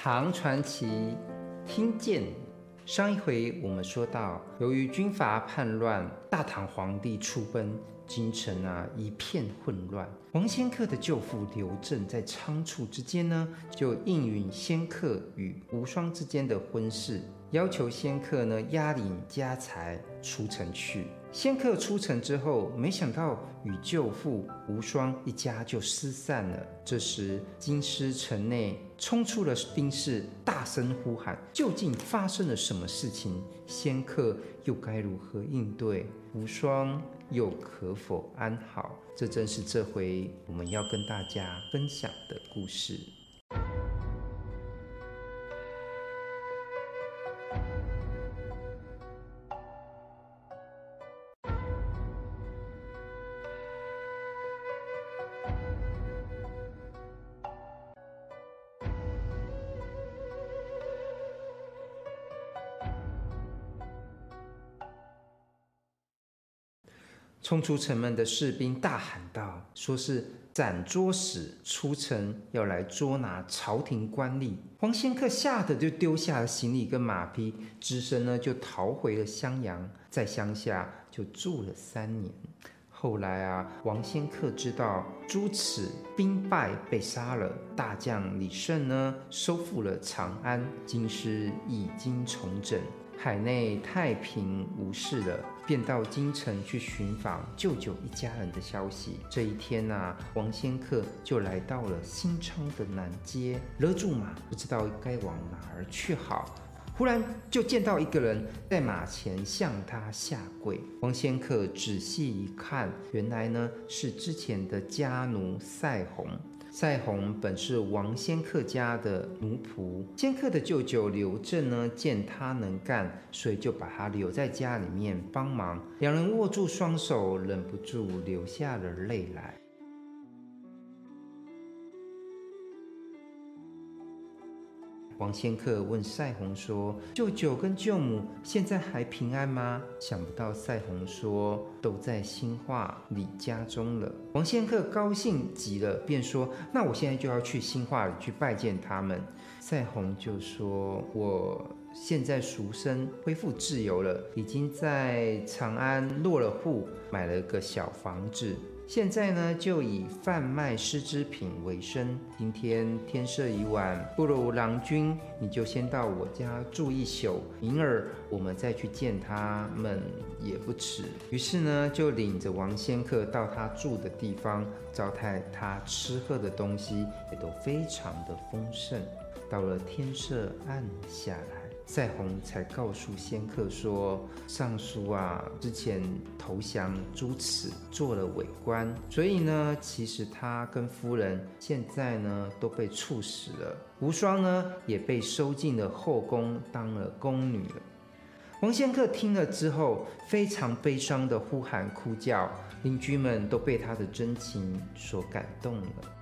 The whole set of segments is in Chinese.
唐传奇，听见。上一回我们说到，由于军阀叛乱，大唐皇帝出奔，京城啊一片混乱。王仙客的舅父刘镇在仓促之间呢，就应允仙客与无双之间的婚事，要求仙客呢押领家财出城去。仙客出城之后，没想到与舅父无双一家就失散了。这时，京师城内冲出了兵士，大声呼喊：“究竟发生了什么事情？仙客又该如何应对？无双又可否安好？”这正是这回我们要跟大家分享的故事。冲出城门的士兵大喊道：“说是斩捉使出城，要来捉拿朝廷官吏。”王仙客吓得就丢下了行李跟马匹，只身呢就逃回了襄阳，在乡下就住了三年。后来啊，王仙客知道朱泚兵败被杀了，大将李胜呢收复了长安，京师已经重整。海内太平无事了，便到京城去寻访舅舅一家人的消息。这一天呐、王仙客就来到了新昌的南街，勒住马，不知道该往哪儿去好。忽然就见到一个人在马前向他下跪。王仙客仔细一看，原来呢是之前的家奴赛红。赛红本是王仙客家的奴仆，仙客的舅舅刘正呢，见他能干，所以就把他留在家里面帮忙。两人握住双手，忍不住流下了泪来。王仙客问赛红说：“舅舅跟舅母现在还平安吗？”想不到赛红说：“都在兴化李家中了。”王仙客高兴极了，便说：“那我现在就要去兴化里去拜见他们。”赛红就说：“我现在赎身恢复自由了，已经在长安落了户，买了个小房子。”现在呢，就以贩卖丝织品为生。今天天色已晚，不如郎君你就先到我家住一宿，明儿我们再去见他们也不迟。于是呢，就领着王仙客到他住的地方，招待他吃喝的东西也都非常的丰盛。到了天色暗下来。赛鸿才告诉仙客说：“尚书啊，之前投降朱泚，做了伪官，所以呢，其实他跟夫人现在呢都被处死了。无双呢也被收进了后宫，当了宫女了。”王仙客听了之后，非常悲伤的呼喊哭叫，邻居们都被他的真情所感动了。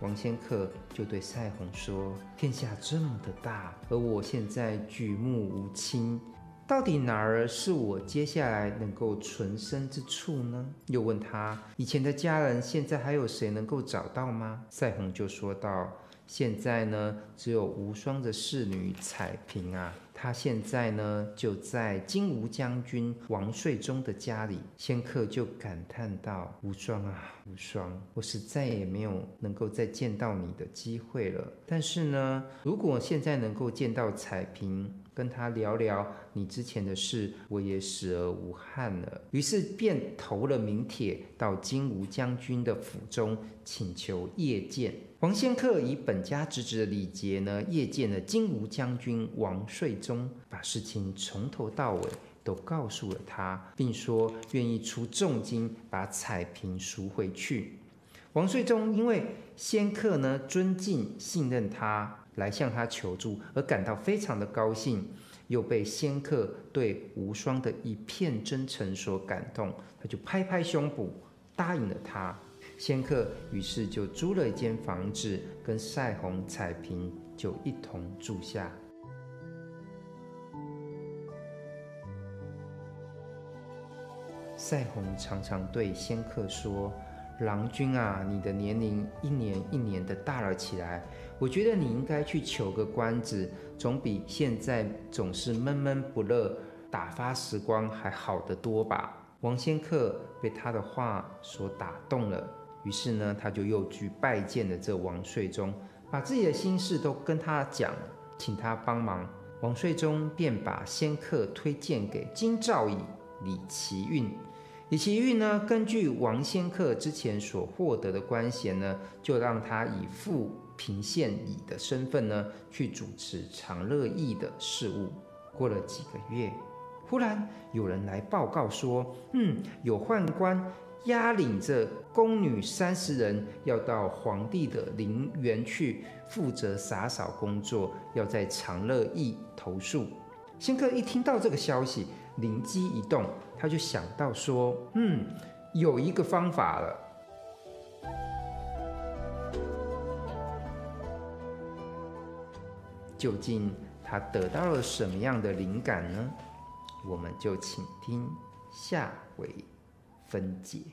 王仙客就对赛鸿说：“天下这么的大，而我现在举目无亲，到底哪儿是我接下来能够存身之处呢？”又问他：“以前的家人，现在还有谁能够找到吗？”赛鸿就说道：“现在呢，只有无双的侍女彩屏啊。”他现在呢，就在金吾将军王岁忠的家里。仙客就感叹道：“无双啊，无双，我是再也没有能够再见到你的机会了。但是呢，如果现在能够见到彩屏，跟他聊聊你之前的事，我也死而无憾了。”于是便投了名帖到金吾将军的府中，请求谒见。王仙客以本家侄子的礼节呢，谒见了金吾将军王岁忠，把事情从头到尾都告诉了他，并说愿意出重金把彩屏赎回去。王岁忠因为仙客呢尊敬信任他，来向他求助，而感到非常的高兴，又被仙客对无双的一片真诚所感动，他就拍拍胸脯答应了他。仙客于是就租了一间房子，跟赛红、彩萍就一同住下。赛红常常对仙客说：“郎君啊，你的年龄一年一年的大了起来，我觉得你应该去求个官职，总比现在总是闷闷不乐、打发时光还好得多吧。”王仙客被他的话所打动了，于是呢，他就又去拜见了这王税中，把自己的心事都跟他讲，请他帮忙。王税中便把仙客推荐给京兆尹李奇运。李奇运呢，根据王仙客之前所获得的官衔呢，就让他以副平县尹的身份呢，去主持长乐驿的事务。过了几个月。忽然有人来报告说：“嗯，有宦官押领着宫女三十人，要到皇帝的陵园去负责洒扫工作，要在长乐驿投宿。”仙客一听到这个消息，灵机一动，他就想到说：“嗯，有一个方法了。”究竟他得到了什么样的灵感呢？我们就请听下回分解。